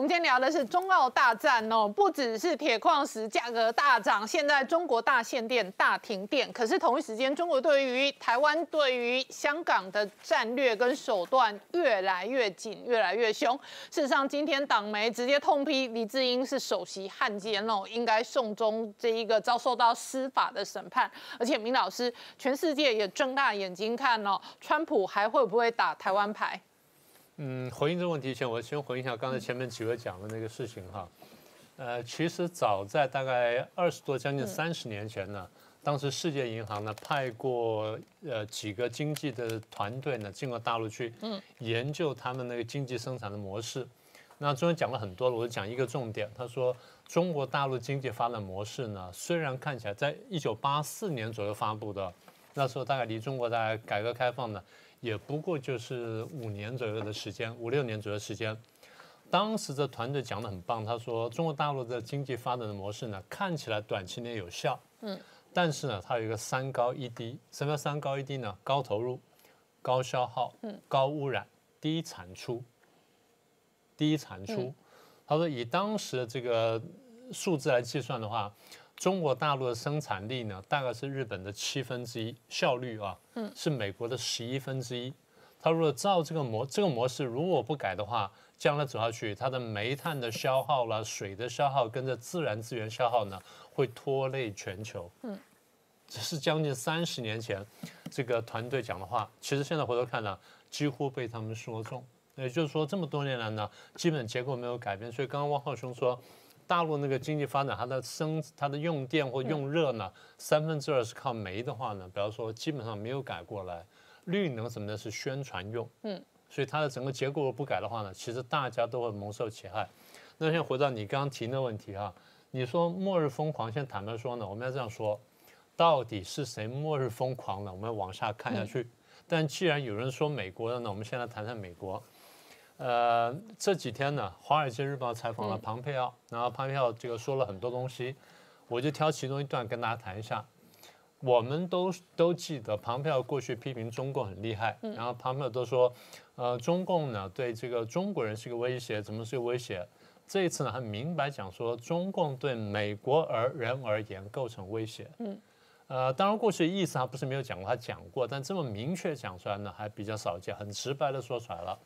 我们今天聊的是中澳大战哦，不只是铁矿石价格大涨，现在中国大限电、大停电。可是同一时间，中国对于台湾、对于香港的战略跟手段越来越紧、越来越凶。事实上，今天党媒直接痛批李志英是首席汉奸哦，应该送终这一个遭受到司法的审判。而且，明老师，全世界也睁大眼睛看哦，川普还会不会打台湾牌？嗯，回应这个问题前，我先回应一下刚才前面几位讲的那个事情哈。呃，其实早在大概二十多、将近三十年前呢，当时世界银行呢派过呃几个经济的团队呢进过大陆去，嗯，研究他们那个经济生产的模式。那中间讲了很多了，我就讲一个重点。他说，中国大陆经济发展模式呢，虽然看起来在一九八四年左右发布的，那时候大概离中国大概改革开放呢。也不过就是五年左右的时间，五六年左右时间。当时的团队讲的很棒，他说中国大陆的经济发展的模式呢，看起来短期内有效，嗯，但是呢，它有一个三高一低。什么叫三高一低呢？高投入、高消耗、嗯，高污染、低产出。低产出。他说以当时的这个数字来计算的话。中国大陆的生产力呢，大概是日本的七分之一，效率啊，嗯，是美国的十一分之一。它如果照这个模这个模式如果不改的话，将来走下去，它的煤炭的消耗了，水的消耗跟着自然资源消耗呢，会拖累全球。嗯，这是将近三十年前这个团队讲的话，其实现在回头看呢，几乎被他们说中。也就是说，这么多年来呢，基本结构没有改变。所以刚刚汪浩兄说。大陆那个经济发展，它的生它的用电或用热呢，三分之二是靠煤的话呢，比方说基本上没有改过来。绿能什么的是宣传用，嗯，所以它的整个结构不改的话呢，其实大家都会蒙受其害。那现在回到你刚刚提那问题啊，你说末日疯狂，现在坦白说呢，我们要这样说，到底是谁末日疯狂呢？我们要往下看下去。但既然有人说美国的呢，我们先来谈谈美国。呃，这几天呢，《华尔街日报》采访了庞佩奥，然后庞佩奥这个说了很多东西，我就挑其中一段跟大家谈一下。我们都都记得庞佩奥过去批评中共很厉害，然后庞佩奥都说，呃，中共呢对这个中国人是个威胁，怎么是个威胁？这一次呢，很明白讲说，中共对美国而人而言构成威胁。嗯，呃，当然过去的意思他不是没有讲过，他讲过，但这么明确讲出来呢，还比较少见，很直白的说出来了。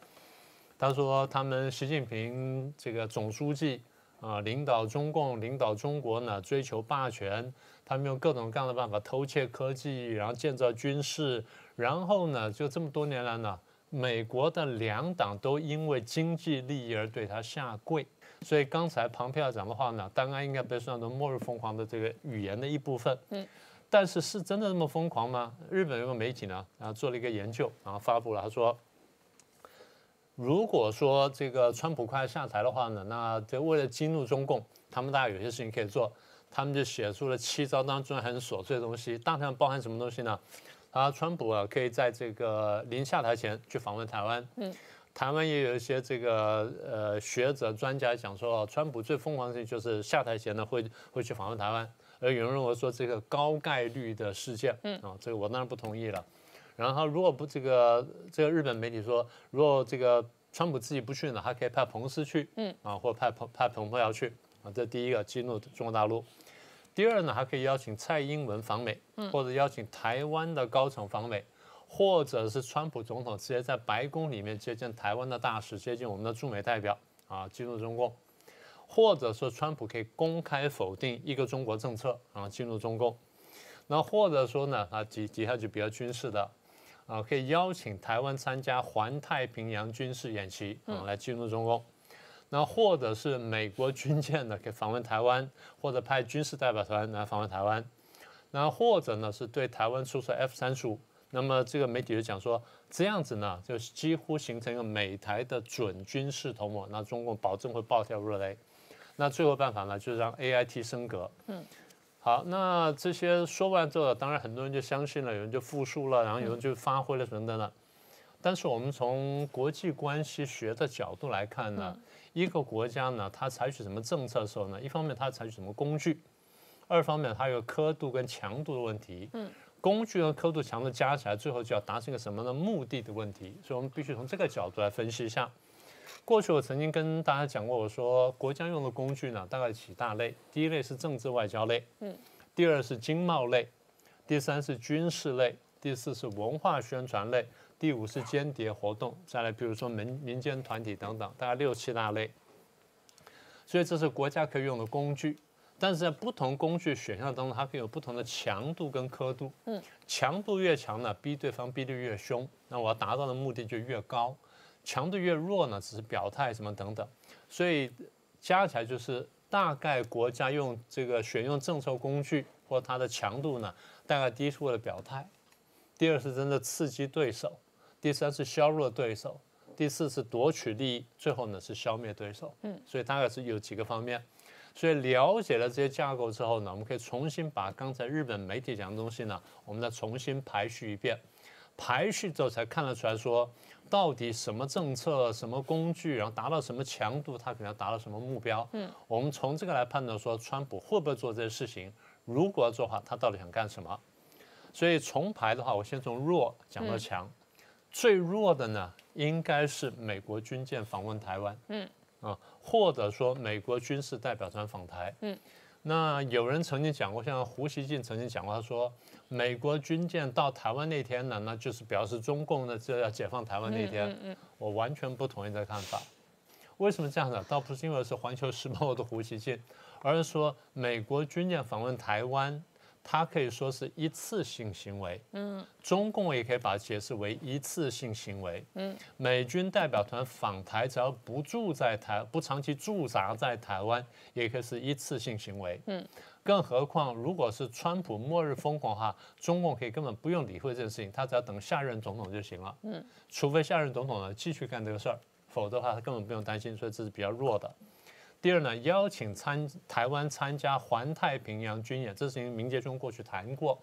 他说：“他们习近平这个总书记啊，领导中共、领导中国呢，追求霸权。他们用各种各样的办法偷窃科技，然后建造军事。然后呢，就这么多年来呢，美国的两党都因为经济利益而对他下跪。所以刚才庞佩奥讲的话呢，当然应该被算作末日疯狂的这个语言的一部分。嗯，但是是真的那么疯狂吗？日本有个媒体呢，然后做了一个研究，然后发布了，他说。”如果说这个川普快下台的话呢，那这为了激怒中共，他们大概有些事情可以做，他们就写出了七招当中很琐碎的东西，大体上包含什么东西呢？啊，川普啊可以在这个临下台前去访问台湾，嗯，台湾也有一些这个呃学者专家讲说，川普最疯狂的事情就是下台前呢会会去访问台湾，而有人认为说这个高概率的事件，嗯，啊，这个我当然不同意了。然后如果不这个这个日本媒体说，如果这个川普自己不去呢，还可以派彭斯去，嗯啊，或者派彭派彭博要去啊，这第一个激怒中国大陆。第二呢，还可以邀请蔡英文访美，或者邀请台湾的高层访美，或者是川普总统直接在白宫里面接见台湾的大使，接近我们的驻美代表啊，激怒中共，或者说川普可以公开否定一个中国政策啊，激怒中共。那或者说呢，啊底底下就比较军事的。啊，可以邀请台湾参加环太平洋军事演习啊，来进入中共。那或者是美国军舰呢，可以访问台湾，或者派军事代表团来访问台湾。那或者呢，是对台湾出售 F 三十五。那么这个媒体就讲说，这样子呢，就几乎形成一个美台的准军事同盟。那中共保证会暴跳如雷。那最后办法呢，就是让 A I T 升格。嗯。好，那这些说完之后，当然很多人就相信了，有人就复述了，然后有人就发挥了什么的。但是我们从国际关系学的角度来看呢，一个国家呢，它采取什么政策的时候呢，一方面它采取什么工具，二方面它有刻度跟强度的问题。嗯，工具和刻度、强度加起来，最后就要达成一个什么的目的的问题。所以我们必须从这个角度来分析一下。过去我曾经跟大家讲过，我说国家用的工具呢，大概几大类。第一类是政治外交类，嗯，第二是经贸类，第三是军事类，第四是文化宣传类，第五是间谍活动，再来比如说民民间团体等等，大概六七大类。所以这是国家可以用的工具，但是在不同工具选项当中，它可以有不同的强度跟刻度。嗯，强度越强呢，逼对方逼得越凶，那我要达到的目的就越高。强度越弱呢，只是表态什么等等，所以加起来就是大概国家用这个选用政策工具或它的强度呢，大概第一是为了表态，第二是真的刺激对手，第三是削弱对手，第四是夺取利益，最后呢是消灭对手。嗯，所以大概是有几个方面，所以了解了这些架构之后呢，我们可以重新把刚才日本媒体讲的东西呢，我们再重新排序一遍，排序之后才看得出来说。到底什么政策、什么工具，然后达到什么强度，他可能要达到什么目标？嗯，我们从这个来判断说，川普会不会做这些事情？如果要做的话，他到底想干什么？所以重排的话，我先从弱讲到强。最弱的呢，应该是美国军舰访问台湾。嗯，啊，或者说美国军事代表团访台。嗯。那有人曾经讲过，像胡锡进曾经讲过，他说美国军舰到台湾那天呢，那就是表示中共呢就要解放台湾那天。我完全不同意这个看法。为什么这样子？倒不是因为是《环球时报》的胡锡进，而是说美国军舰访问台湾。它可以说是一次性行为，嗯，中共也可以把它解释为一次性行为，嗯，美军代表团访台，只要不住在台，不长期驻扎在台湾，也可以是一次性行为，嗯，更何况如果是川普末日疯狂哈，中共可以根本不用理会这件事情，他只要等下任总统就行了，嗯，除非下任总统呢继续干这个事儿，否则的话他根本不用担心，所以这是比较弱的。第二呢，邀请参台湾参加环太平洋军演，这事情明杰中过去谈过。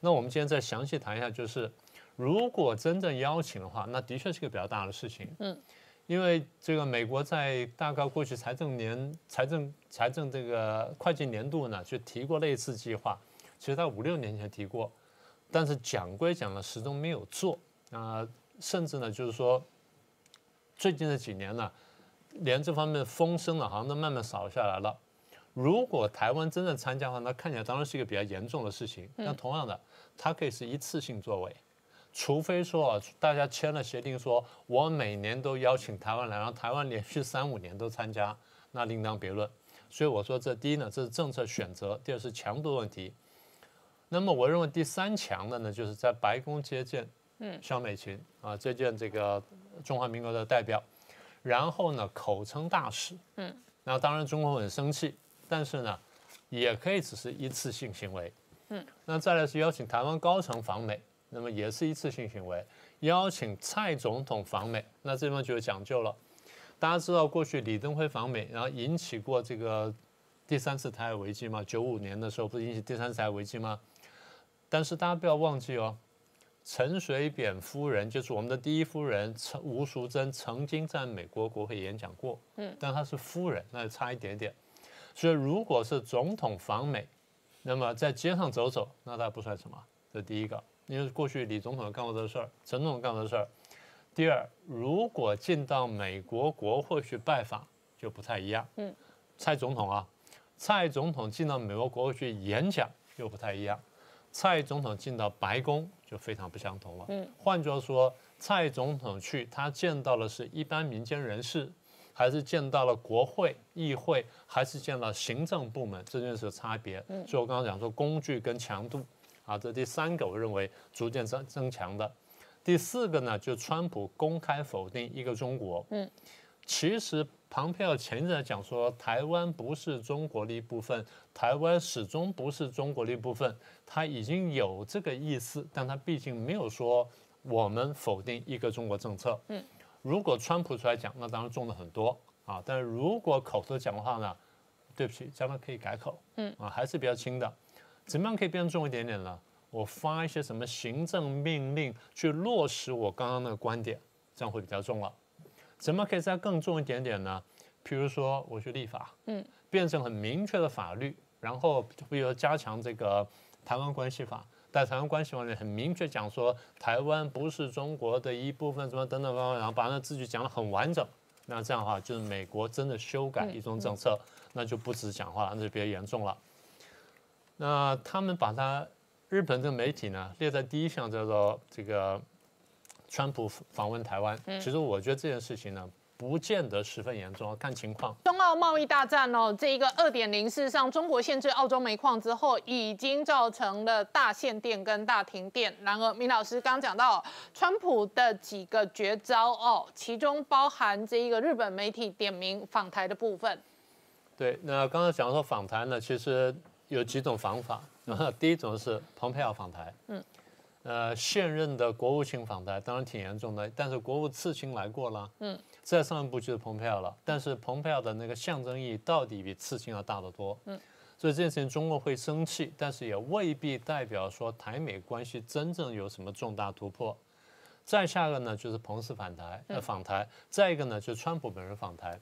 那我们今天再详细谈一下，就是如果真正邀请的话，那的确是个比较大的事情。嗯，因为这个美国在大概过去财政年、财政财政这个会计年度呢，就提过类似计划，其实在五六年前提过，但是讲归讲了，始终没有做啊，甚至呢，就是说最近这几年呢。连这方面的风声呢，好像都慢慢少下来了。如果台湾真正参加的话，那看起来当然是一个比较严重的事情。但同样的，它可以是一次性作为，除非说啊，大家签了协定，说我每年都邀请台湾来，然后台湾连续三五年都参加，那另当别论。所以我说，这第一呢，这是政策选择；第二是强度问题。那么我认为第三强的呢，就是在白宫接见，嗯，肖美琴啊，接见这个中华民国的代表。然后呢，口称大使，嗯，那当然中国很生气，但是呢，也可以只是一次性行为，嗯，那再来是邀请台湾高层访美，那么也是一次性行为，邀请蔡总统访美，那这地方就有讲究了。大家知道过去李登辉访美，然后引起过这个第三次台海危机吗？九五年的时候不是引起第三次台海危机吗？但是大家不要忘记哦。陈水扁夫人就是我们的第一夫人陈吴淑珍，曾经在美国国会演讲过，嗯，但她是夫人，那就差一点点。所以如果是总统访美，那么在街上走走，那他不算什么，这是第一个，因为过去李总统干过这事儿，陈总统干过这事儿。第二，如果进到美国国会去拜访，就不太一样，嗯，蔡总统啊，蔡总统进到美国国会去演讲又不太一样。蔡总统进到白宫就非常不相同了。嗯，换句话说，蔡总统去，他见到的是一般民间人士，还是见到了国会、议会，还是见了行政部门，这就是差别。嗯，所以我刚刚讲说工具跟强度，啊，这第三个我认为逐渐增增强的。第四个呢，就川普公开否定一个中国。嗯。其实，庞佩奥前一阵讲说，台湾不是中国的一部分，台湾始终不是中国的一部分，他已经有这个意思，但他毕竟没有说我们否定一个中国政策。嗯，如果川普出来讲，那当然重了很多啊。但是如果口头讲的话呢，对不起，将来可以改口。嗯，啊，还是比较轻的。怎么样可以变重一点点呢？我发一些什么行政命令去落实我刚刚那个观点，这样会比较重了。怎么可以再更重一点点呢？比如说，我去立法，嗯，变成很明确的法律，然后比如加强这个台湾关系法，在台湾关系法里很明确讲说，台湾不是中国的一部分，什么等等方面，然后把那字句讲得很完整，那这样的话就是美国真的修改一中政策，那就不止讲话了，那就比较严重了。那他们把它日本这个媒体呢列在第一项，叫做这个川普访问台湾。其实我觉得这件事情呢。不见得十分严重，看情况。中澳贸易大战哦，这一个二点零事实上，中国限制澳洲煤矿之后，已经造成了大限电跟大停电。然而，明老师刚讲到川普的几个绝招哦，其中包含这一个日本媒体点名访台的部分。对，那刚才讲说访台呢，其实有几种方法。第一种是蓬佩奥访台，嗯，呃，现任的国务卿访台，当然挺严重的，但是国务次卿来过了，嗯。再上一步就是蓬佩奥了，但是蓬佩奥的那个象征意义到底比次卿要大得多。嗯，所以这件事情中国会生气，但是也未必代表说台美关系真正有什么重大突破。再下一个呢，就是彭斯访台，呃，访台。再一个呢，就是川普本人访台。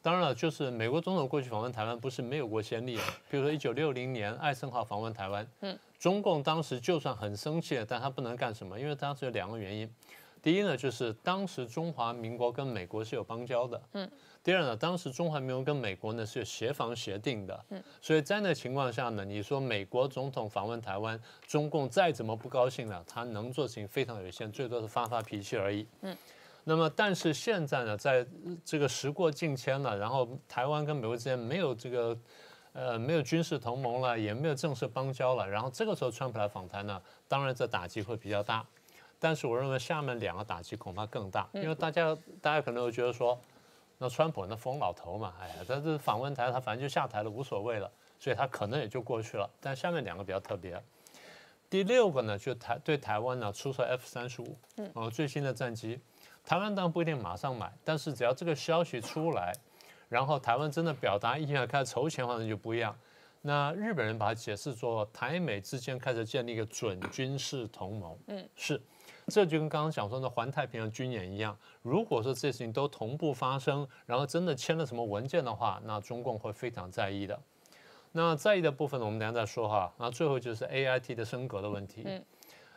当然了，就是美国总统过去访问台湾不是没有过先例的，比如说一九六零年艾森豪访问台湾，嗯，中共当时就算很生气，但他不能干什么，因为当时有两个原因。第一呢，就是当时中华民国跟美国是有邦交的。嗯。第二呢，当时中华民国跟美国呢是有协防协定的。嗯。所以在那情况下呢，你说美国总统访问台湾，中共再怎么不高兴呢，他能做事情非常有限，最多是发发脾气而已。嗯。那么，但是现在呢，在这个时过境迁了，然后台湾跟美国之间没有这个，呃，没有军事同盟了，也没有正式邦交了，然后这个时候川普来访谈呢，当然这打击会比较大。但是我认为下面两个打击恐怕更大，因为大家大家可能会觉得说，那川普那疯老头嘛，哎呀，他这访问台他反正就下台了无所谓了，所以他可能也就过去了。但下面两个比较特别，第六个呢，就台对台湾呢出售 F 三十五，哦最新的战机，台湾当然不一定马上买，但是只要这个消息出来，然后台湾真的表达意愿开始筹钱的话，那就不一样。那日本人把它解释作台美之间开始建立一个准军事同盟，嗯，是。这就跟刚刚讲说的环太平洋军演一样，如果说这些事情都同步发生，然后真的签了什么文件的话，那中共会非常在意的。那在意的部分呢，我们等下再说哈。那最后就是 A I T 的升格的问题。嗯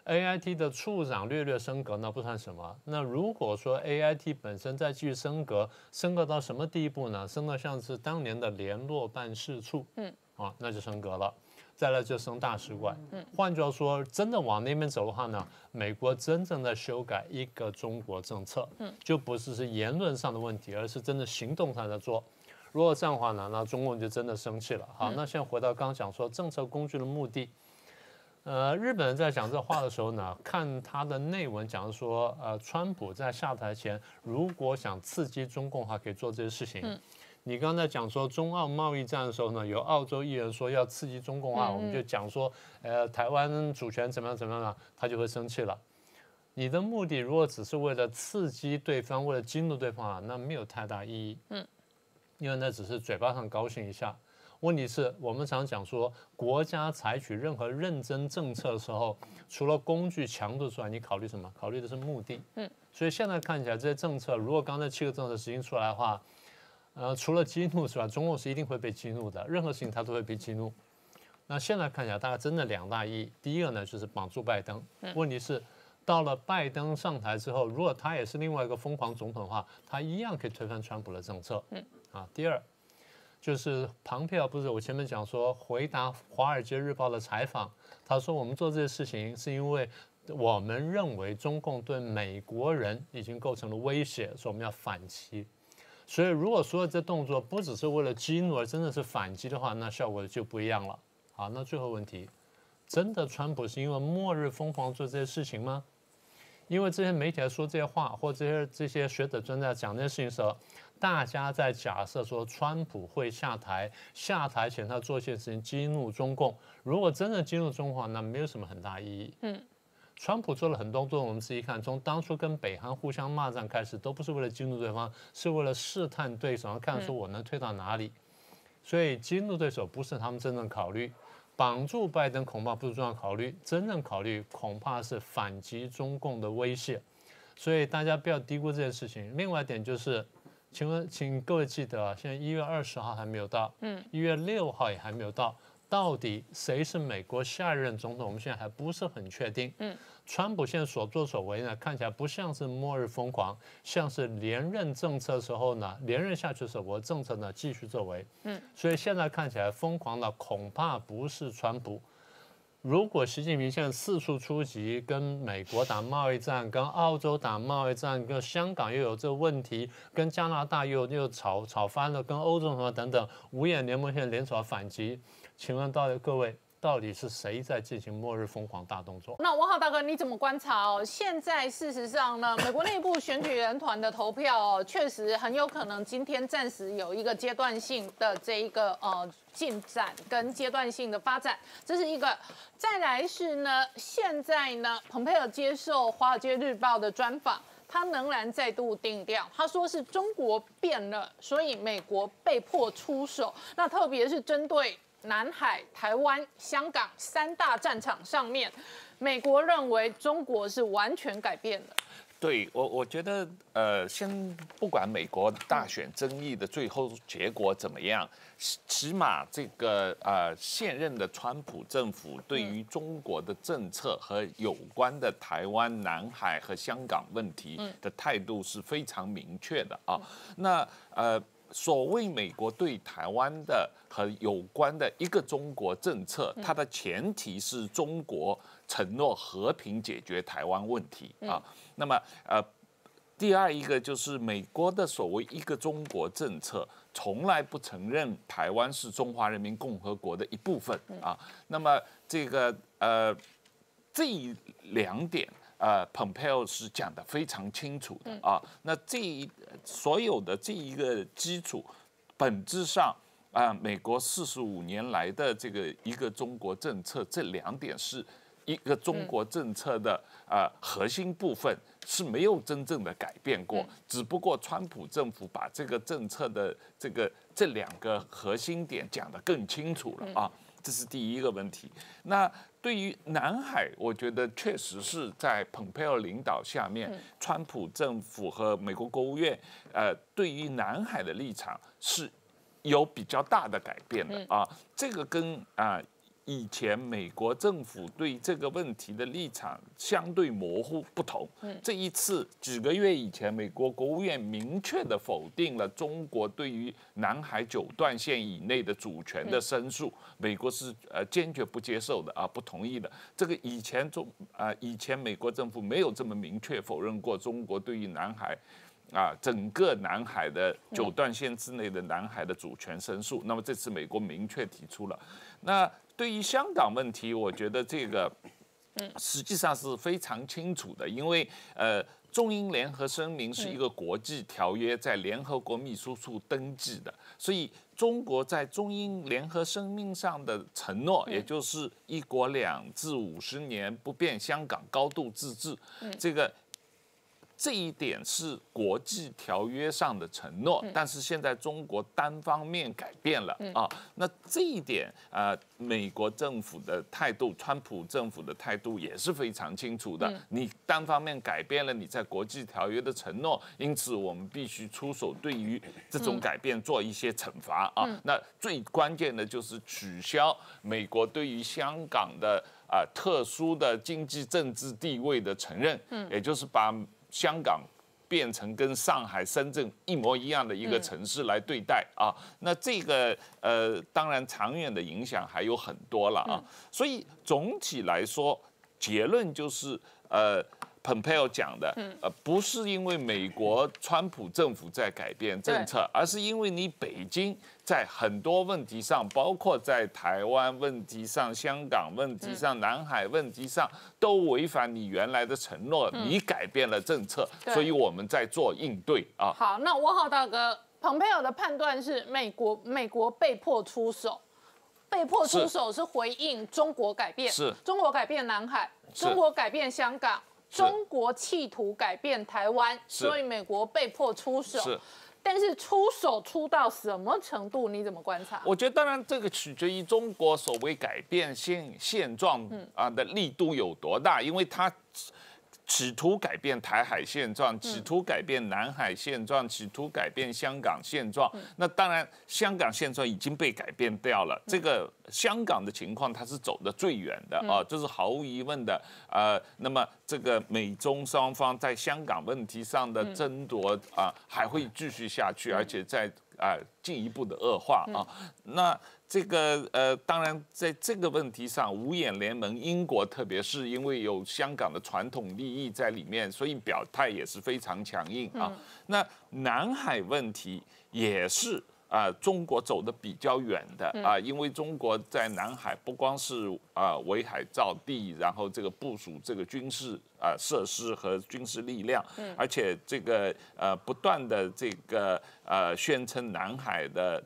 ，A I T 的处长略略升格，那不算什么。那如果说 A I T 本身再继续升格，升格到什么地步呢？升到像是当年的联络办事处，嗯，啊，那就升格了。再来就升大使馆。嗯，换句话说，真的往那边走的话呢，美国真正在修改一个中国政策，嗯，就不是是言论上的问题，而是真的行动上在做。如果这样的话呢，那中共就真的生气了。好，那现在回到刚刚讲说政策工具的目的，呃，日本人在讲这话的时候呢，看他的内文讲说，呃，川普在下台前如果想刺激中共的话，可以做这些事情。嗯你刚才讲说中澳贸易战的时候呢，有澳洲议员说要刺激中共啊，我们就讲说，呃，台湾主权怎么样怎么样，他就会生气了。你的目的如果只是为了刺激对方，为了激怒对方啊，那没有太大意义。嗯，因为那只是嘴巴上高兴一下。问题是我们常讲说，国家采取任何认真政策的时候，除了工具强度之外，你考虑什么？考虑的是目的。嗯，所以现在看起来这些政策，如果刚才七个政策实行出来的话，呃，除了激怒是吧？中共是一定会被激怒的，任何事情他都会被激怒。那现在看起来，大概真的两大意义。第一个呢，就是绑住拜登。问题是，到了拜登上台之后，如果他也是另外一个疯狂总统的话，他一样可以推翻川普的政策。嗯。啊，第二，就是庞佩奥不是我前面讲说回答《华尔街日报》的采访，他说我们做这些事情是因为我们认为中共对美国人已经构成了威胁，所以我们要反击。所以，如果说这动作不只是为了激怒，而真的是反击的话，那效果就不一样了。好，那最后问题，真的川普是因为末日疯狂做这些事情吗？因为这些媒体在说这些话，或这些这些学者专家讲这些事情的时候，大家在假设说川普会下台，下台前他做一些事情激怒中共。如果真的激怒中共，那没有什么很大意义。嗯。川普做了很多动作，我们仔细看，从当初跟北韩互相骂战开始，都不是为了激怒对方，是为了试探对手，看说我能推到哪里。所以激怒对手不是他们真正考虑，绑住拜登恐怕不是重要考虑，真正考虑恐怕是反击中共的威胁。所以大家不要低估这件事情。另外一点就是，请问，请各位记得啊，现在一月二十号还没有到，嗯，一月六号也还没有到。到底谁是美国下一任总统，我们现在还不是很确定。嗯，川普现在所作所为呢，看起来不像是末日疯狂，像是连任政策时候呢，连任下去的时候，我政策呢继续作为。嗯，所以现在看起来疯狂的恐怕不是川普。如果习近平现在四处出击，跟美国打贸易战，跟澳洲打贸易战，跟香港又有这个问题，跟加拿大又又吵吵翻了，跟欧洲什么等等，五眼联盟现在联手反击，请问到底各位？到底是谁在进行末日疯狂大动作？那王浩大哥，你怎么观察哦？现在事实上呢，美国内部选举人团的投票哦，确实很有可能今天暂时有一个阶段性的这一个呃进展跟阶段性的发展，这是一个。再来是呢，现在呢，蓬佩尔接受《华尔街日报》的专访，他仍然再度定调，他说是中国变了，所以美国被迫出手。那特别是针对。南海、台湾、香港三大战场上面，美国认为中国是完全改变了。对我，我觉得，呃，先不管美国大选争议的最后结果怎么样，起码这个呃现任的川普政府对于中国的政策和有关的台湾、南海和香港问题的态度是非常明确的啊。那呃。所谓美国对台湾的和有关的一个中国政策，它的前提是中国承诺和平解决台湾问题啊。那么呃，第二一个就是美国的所谓一个中国政策，从来不承认台湾是中华人民共和国的一部分啊。那么这个呃这两点。呃，Pompeo 是讲的非常清楚的啊。那这一所有的这一个基础，本质上啊，美国四十五年来的这个一个中国政策，这两点是一个中国政策的啊核心部分是没有真正的改变过。只不过川普政府把这个政策的这个这两个核心点讲得更清楚了啊。这是第一个问题。那对于南海，我觉得确实是在蓬佩奥领导下面，川普政府和美国国务院，呃，对于南海的立场是有比较大的改变的啊。这个跟啊。以前美国政府对这个问题的立场相对模糊不同。这一次几个月以前，美国国务院明确的否定了中国对于南海九段线以内的主权的申诉，美国是呃坚决不接受的啊，不同意的。这个以前中啊，以前美国政府没有这么明确否认过中国对于南海啊整个南海的九段线之内的南海的主权申诉。那么这次美国明确提出了，那。对于香港问题，我觉得这个，实际上是非常清楚的，因为呃，中英联合声明是一个国际条约，在联合国秘书处登记的，所以中国在中英联合声明上的承诺，也就是一国两制五十年不变，香港高度自治，这个。这一点是国际条约上的承诺，但是现在中国单方面改变了啊。那这一点啊，美国政府的态度，川普政府的态度也是非常清楚的。你单方面改变了你在国际条约的承诺，因此我们必须出手，对于这种改变做一些惩罚啊。那最关键的就是取消美国对于香港的啊特殊的经济政治地位的承认，也就是把。香港变成跟上海、深圳一模一样的一个城市来对待啊，那这个呃，当然长远的影响还有很多了啊。所以总体来说，结论就是呃。蓬佩奥讲的，呃，不是因为美国川普政府在改变政策，而是因为你北京在很多问题上，包括在台湾问题上、香港问题上、南海问题上，都违反你原来的承诺，你改变了政策，所以我们在做应对啊。好，那我好大哥，蓬佩奥的判断是美国美国被迫出手，被迫出手是回应中国改变，是。中国改变南海，中国改变香港。中国企图改变台湾，所以美国被迫出手。是，但是出手出到什么程度？你怎么观察？我觉得，当然这个取决于中国所谓改变现现状啊的力度有多大，因为它。企图改变台海现状，企图改变南海现状，企图改变香港现状。那当然，香港现状已经被改变掉了。这个香港的情况，它是走得最远的啊，这是毫无疑问的。呃，那么这个美中双方在香港问题上的争夺啊，还会继续下去，而且在啊进一步的恶化啊。那这个呃，当然在这个问题上，五眼联盟，英国特别是因为有香港的传统利益在里面，所以表态也是非常强硬啊。那南海问题也是啊，中国走的比较远的啊，因为中国在南海不光是啊围海造地，然后这个部署这个军事啊设施和军事力量，而且这个呃不断的这个呃宣称南海的。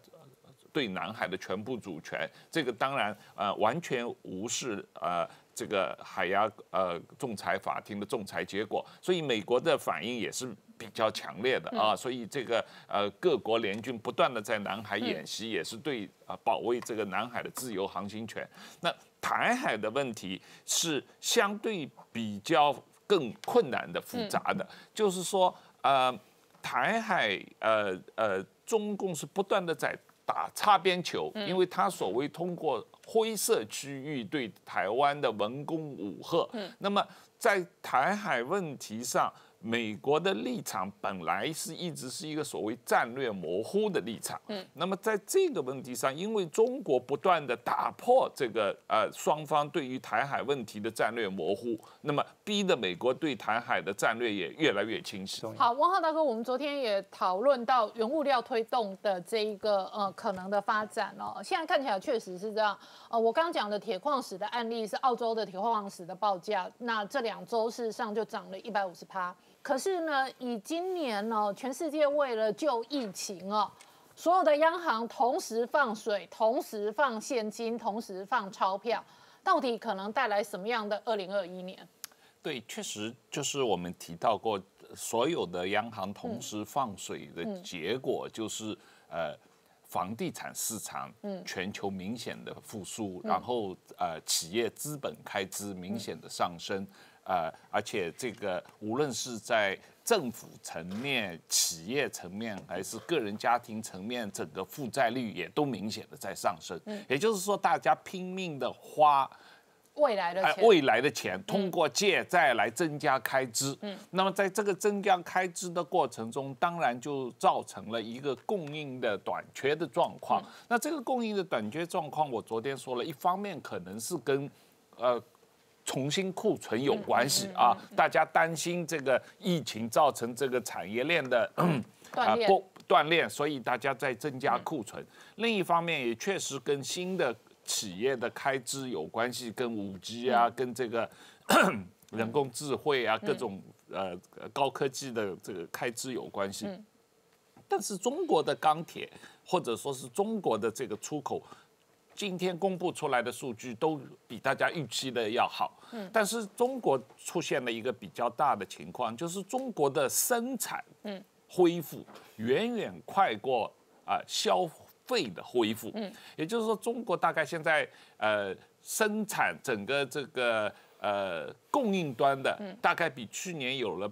对南海的全部主权，这个当然呃完全无视呃这个海牙呃仲裁法庭的仲裁结果，所以美国的反应也是比较强烈的啊，所以这个呃各国联军不断的在南海演习，也是对啊保卫这个南海的自由航行权。那台海的问题是相对比较更困难的、复杂的，就是说呃台海呃呃中共是不断的在。打擦边球，因为他所谓通过灰色区域对台湾的文攻武吓，那么在台海问题上。美国的立场本来是一直是一个所谓战略模糊的立场，嗯，那么在这个问题上，因为中国不断的打破这个呃双方对于台海问题的战略模糊，那么逼得美国对台海的战略也越来越清晰。好，汪浩大哥，我们昨天也讨论到原物料推动的这一个呃可能的发展哦，现在看起来确实是这样。呃，我刚讲的铁矿石的案例是澳洲的铁矿石的报价，那这两周事实上就涨了一百五十趴。可是呢，以今年呢，全世界为了救疫情哦，所有的央行同时放水，同时放现金，同时放钞票，到底可能带来什么样的二零二一年？对，确实就是我们提到过，所有的央行同时放水的结果，就是呃，房地产市场全球明显的复苏，然后呃，企业资本开支明显的上升。呃，而且这个无论是在政府层面、企业层面，还是个人家庭层面，整个负债率也都明显的在上升。嗯，也就是说，大家拼命的花未来的钱，未来的钱，通过借债来增加开支。嗯，那么在这个增加开支的过程中，当然就造成了一个供应的短缺的状况。那这个供应的短缺状况，我昨天说了一方面可能是跟呃。重新库存有关系啊，大家担心这个疫情造成这个产业链的啊不断裂，所以大家在增加库存。另一方面也确实跟新的企业的开支有关系，跟五 G 啊，跟这个人工智慧啊，各种呃高科技的这个开支有关系。但是中国的钢铁或者说是中国的这个出口。今天公布出来的数据都比大家预期的要好，嗯，但是中国出现了一个比较大的情况，就是中国的生产，嗯，恢复远远快过啊消费的恢复，嗯，也就是说，中国大概现在呃生产整个这个呃供应端的，大概比去年有了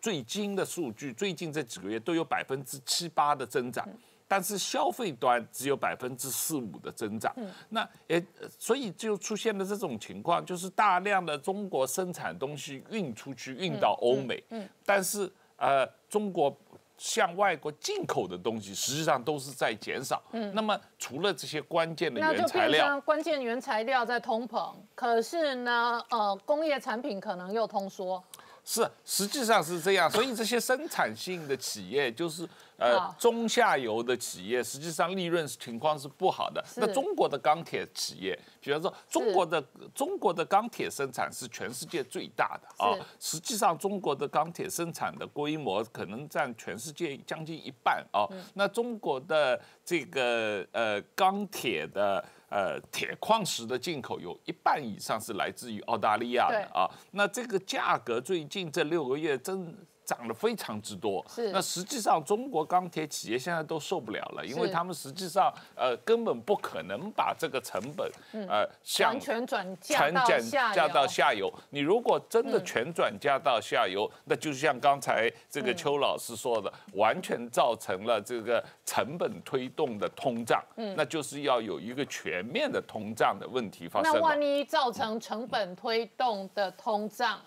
最新的数据，最近这几个月都有百分之七八的增长。但是消费端只有百分之四五的增长，那也所以就出现了这种情况，就是大量的中国生产东西运出去，运到欧美，但是呃，中国向外国进口的东西实际上都是在减少。那么除了这些关键的原材料，关键原材料在通膨，可是呢，呃，工业产品可能又通缩。是，实际上是这样，所以这些生产性的企业就是。呃，中下游的企业实际上利润情况是不好的。那中国的钢铁企业，比方说中国的中国的钢铁生产是全世界最大的啊。实际上，中国的钢铁生产的规模可能占全世界将近一半啊。那中国的这个呃钢铁的呃铁矿石的进口有一半以上是来自于澳大利亚的啊。那这个价格最近这六个月真。涨得非常之多。是那实际上中国钢铁企业现在都受不了了，因为他们实际上呃根本不可能把这个成本呃向完全转嫁全转到下嫁到游。下游。你如果真的全转嫁到下游，那就像刚才这个邱老师说的，完全造成了这个成本推动的通胀。嗯，那就是要有一个全面的通胀的问题发生了。那万一造成成本推动的通胀，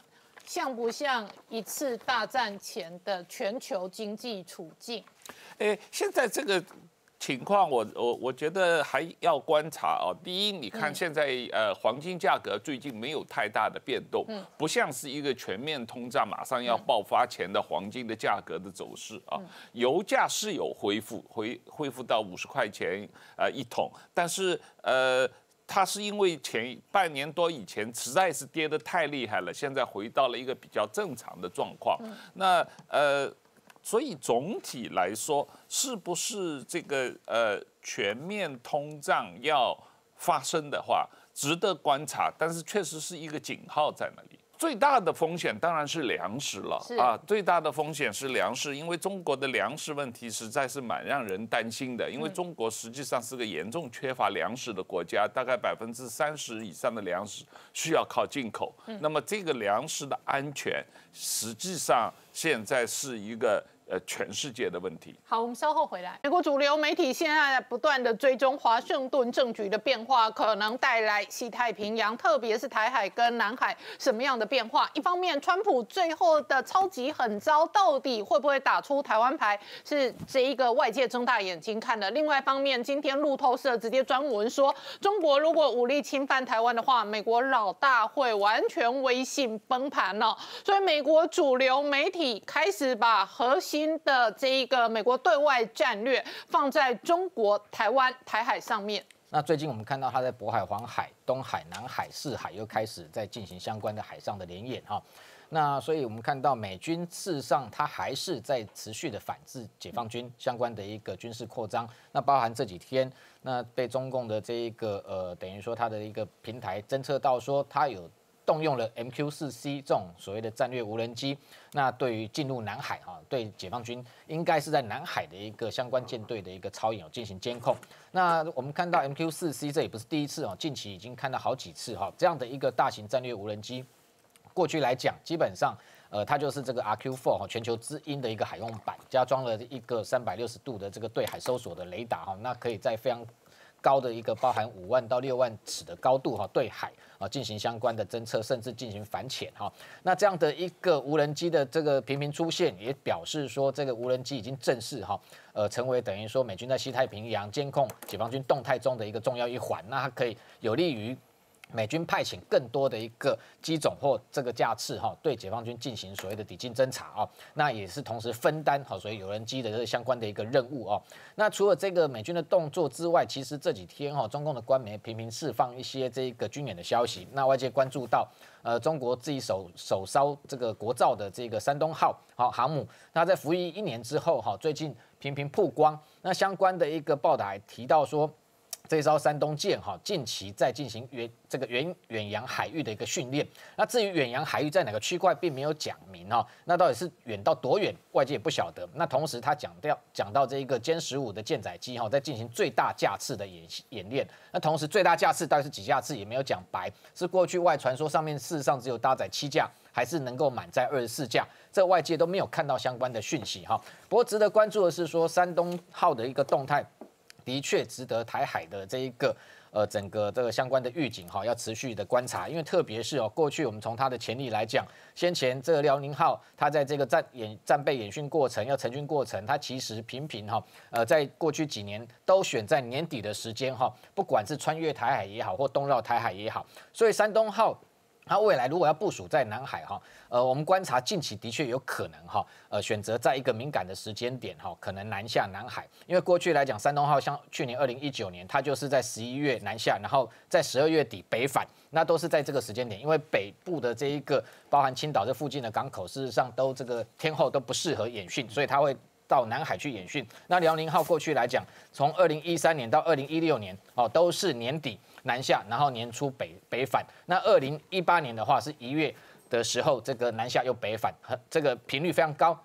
像不像一次大战前的全球经济处境？哎，现在这个情况我，我我觉得还要观察哦。第一，你看现在、呃黄金价格最近没有太大的变动，不像是一个全面通胀马上要爆发前的黄金的价格的走势啊。油价是有恢复，恢恢复到五十块钱呃一桶，但是呃。它是因为前半年多以前实在是跌得太厉害了，现在回到了一个比较正常的状况。那呃，所以总体来说，是不是这个呃全面通胀要发生的话，值得观察，但是确实是一个警号在那里。最大的风险当然是粮食了。啊，最大的风险是粮食，因为中国的粮食问题实在是蛮让人担心的，因为中国实际上是个严重缺乏粮食的国家，大概百分之三十以上的粮食需要靠进口。那么这个粮食的安全，实际上现在是一个呃全世界的问题。好，我们稍后回来。美国主流媒体现在不断的追踪华盛顿政局的变化，可能带来西太平洋，特别是台海跟南海什么样的变化？一方面，川普最后的超级狠招到底会不会打出台湾牌，是这一个外界睁大眼睛看的。另外一方面，今天路透社直接专文说，中国如果武力侵犯台湾的话，美国老大会完全威信崩盘了。所以，美国主流媒体开始把核心新的这一个美国对外战略放在中国、台湾、台海上面。那最近我们看到他在渤海、黄海、东海、南海四海又开始在进行相关的海上的联演哈。那所以我们看到美军事实上它还是在持续的反制解放军相关的一个军事扩张。那包含这几天，那被中共的这一个呃等于说它的一个平台侦测到说它有。动用了 MQ 四 C 这种所谓的战略无人机，那对于进入南海哈，对解放军应该是在南海的一个相关舰队的一个操演有进行监控。那我们看到 MQ 四 C 这也不是第一次哦，近期已经看到好几次哈，这样的一个大型战略无人机，过去来讲基本上呃它就是这个 RQ4 哈全球之鹰的一个海用版，加装了一个三百六十度的这个对海搜索的雷达哈，那可以在非常高的一个包含五万到六万尺的高度哈，对海啊进行相关的侦测，甚至进行反潜哈。那这样的一个无人机的这个频频出现，也表示说这个无人机已经正式哈，呃，成为等于说美军在西太平洋监控解放军动态中的一个重要一环。那它可以有利于。美军派遣更多的一个机种或这个架次哈，对解放军进行所谓的抵近侦察啊，那也是同时分担好所以有人机的这相关的一个任务哦。那除了这个美军的动作之外，其实这几天哈，中共的官媒频频释放一些这个军演的消息，那外界关注到呃中国自己手手烧这个国造的这个山东号好航母，那在服役一年之后哈，最近频频曝光，那相关的一个报道还提到说。这艘山东舰哈，近期在进行远这个远远洋海域的一个训练。那至于远洋海域在哪个区块，并没有讲明哈。那到底是远到多远，外界也不晓得。那同时他讲到讲到这一个歼十五的舰载机哈，在进行最大架次的演演练。那同时最大架次到底是几架次，也没有讲白。是过去外传说上面事实上只有搭载七架，还是能够满载二十四架？这外界都没有看到相关的讯息哈。不过值得关注的是说山东号的一个动态。的确值得台海的这一个呃整个这个相关的预警哈，要持续的观察，因为特别是哦，过去我们从它的潜力来讲，先前这个辽宁号它在这个战演战备演训过程要成军过程，它其实频频哈呃在过去几年都选在年底的时间哈，不管是穿越台海也好，或东绕台海也好，所以山东号。它未来如果要部署在南海哈，呃，我们观察近期的确有可能哈，呃，选择在一个敏感的时间点哈，可能南下南海，因为过去来讲，山东号像去年二零一九年，它就是在十一月南下，然后在十二月底北返，那都是在这个时间点，因为北部的这一个包含青岛这附近的港口，事实上都这个天候都不适合演训，所以它会到南海去演训。那辽宁号过去来讲，从二零一三年到二零一六年哦，都是年底。南下，然后年初北北返。那二零一八年的话是一月的时候，这个南下又北返，这个频率非常高。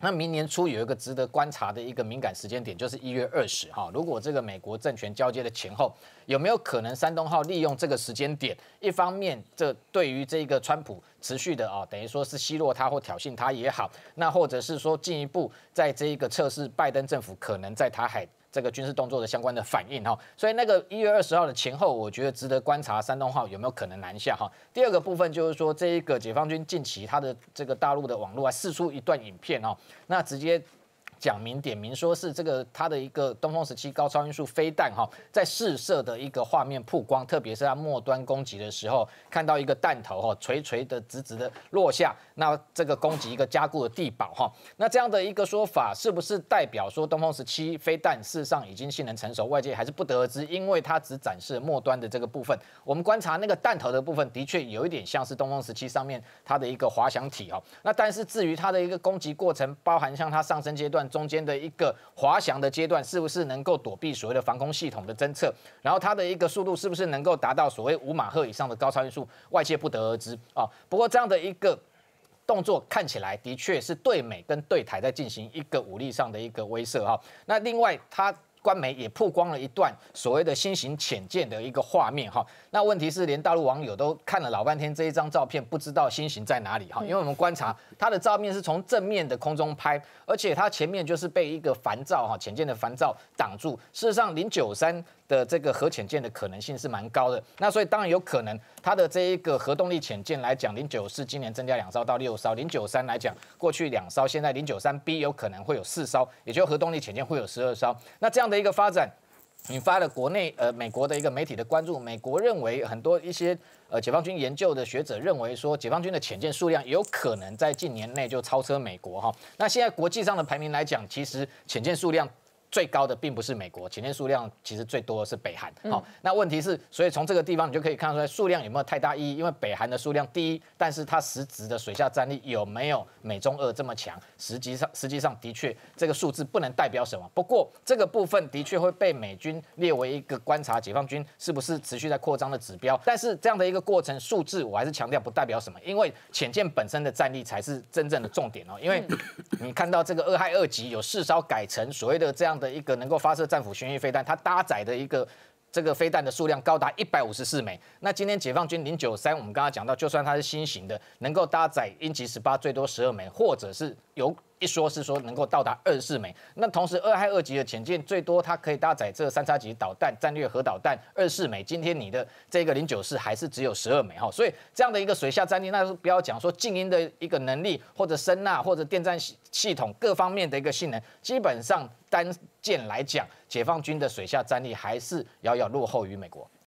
那明年初有一个值得观察的一个敏感时间点，就是一月二十号。如果这个美国政权交接的前后，有没有可能山东号利用这个时间点，一方面这对于这个川普持续的啊，等于说是奚落他或挑衅他也好，那或者是说进一步在这一个测试拜登政府可能在台海。这个军事动作的相关的反应哈，所以那个一月二十号的前后，我觉得值得观察山东号有没有可能南下哈。第二个部分就是说，这一个解放军近期他的这个大陆的网络啊，释出一段影片哦，那直接。讲明点名说是这个它的一个东风十七高超音速飞弹哈，在试射的一个画面曝光，特别是它末端攻击的时候，看到一个弹头哈垂垂的直直的落下，那这个攻击一个加固的地堡哈，那这样的一个说法是不是代表说东风十七飞弹事实上已经性能成熟？外界还是不得而知，因为它只展示末端的这个部分。我们观察那个弹头的部分，的确有一点像是东风十七上面它的一个滑翔体哈。那但是至于它的一个攻击过程，包含像它上升阶段。中间的一个滑翔的阶段，是不是能够躲避所谓的防空系统的侦测？然后它的一个速度是不是能够达到所谓五马赫以上的高超音速？外界不得而知啊。不过这样的一个动作看起来的确是对美跟对台在进行一个武力上的一个威慑哈。那另外它。官媒也曝光了一段所谓的新型潜舰的一个画面哈，那问题是连大陆网友都看了老半天这一张照片，不知道新型在哪里哈，因为我们观察它的照片是从正面的空中拍，而且它前面就是被一个帆罩哈潜舰的帆罩挡住，事实上零九三。的这个核潜舰的可能性是蛮高的，那所以当然有可能它的这一个核动力潜舰来讲，零九四今年增加两艘到六艘，零九三来讲过去两艘，现在零九三 B 有可能会有四艘，也就核动力潜舰会有十二艘。那这样的一个发展，引发了国内呃美国的一个媒体的关注。美国认为很多一些呃解放军研究的学者认为说，解放军的潜舰数量有可能在近年内就超车美国哈。那现在国际上的排名来讲，其实潜舰数量。最高的并不是美国，潜舰数量其实最多的是北韩。好，那问题是，所以从这个地方你就可以看出来数量有没有太大意义？因为北韩的数量第一，但是它实质的水下战力有没有美中俄这么强？实际上，实际上的确这个数字不能代表什么。不过这个部分的确会被美军列为一个观察解放军是不是持续在扩张的指标。但是这样的一个过程数字，我还是强调不代表什么，因为潜舰本身的战力才是真正的重点哦。因为你看到这个二害二级有四艘改成所谓的这样。的一个能够发射战斧巡弋飞弹，它搭载的一个这个飞弹的数量高达一百五十四枚。那今天解放军零九三，我们刚刚讲到，就算它是新型的，能够搭载鹰击十八，最多十二枚，或者是有。一说是说能够到达二十四枚，那同时二害二级的潜舰最多它可以搭载这三叉戟导弹、战略核导弹二十四枚。今天你的这个零九四还是只有十二枚哈，所以这样的一个水下战力，那是不要讲说静音的一个能力，或者声呐，或者电站系系统各方面的一个性能，基本上单舰来讲，解放军的水下战力还是遥遥落后于美国。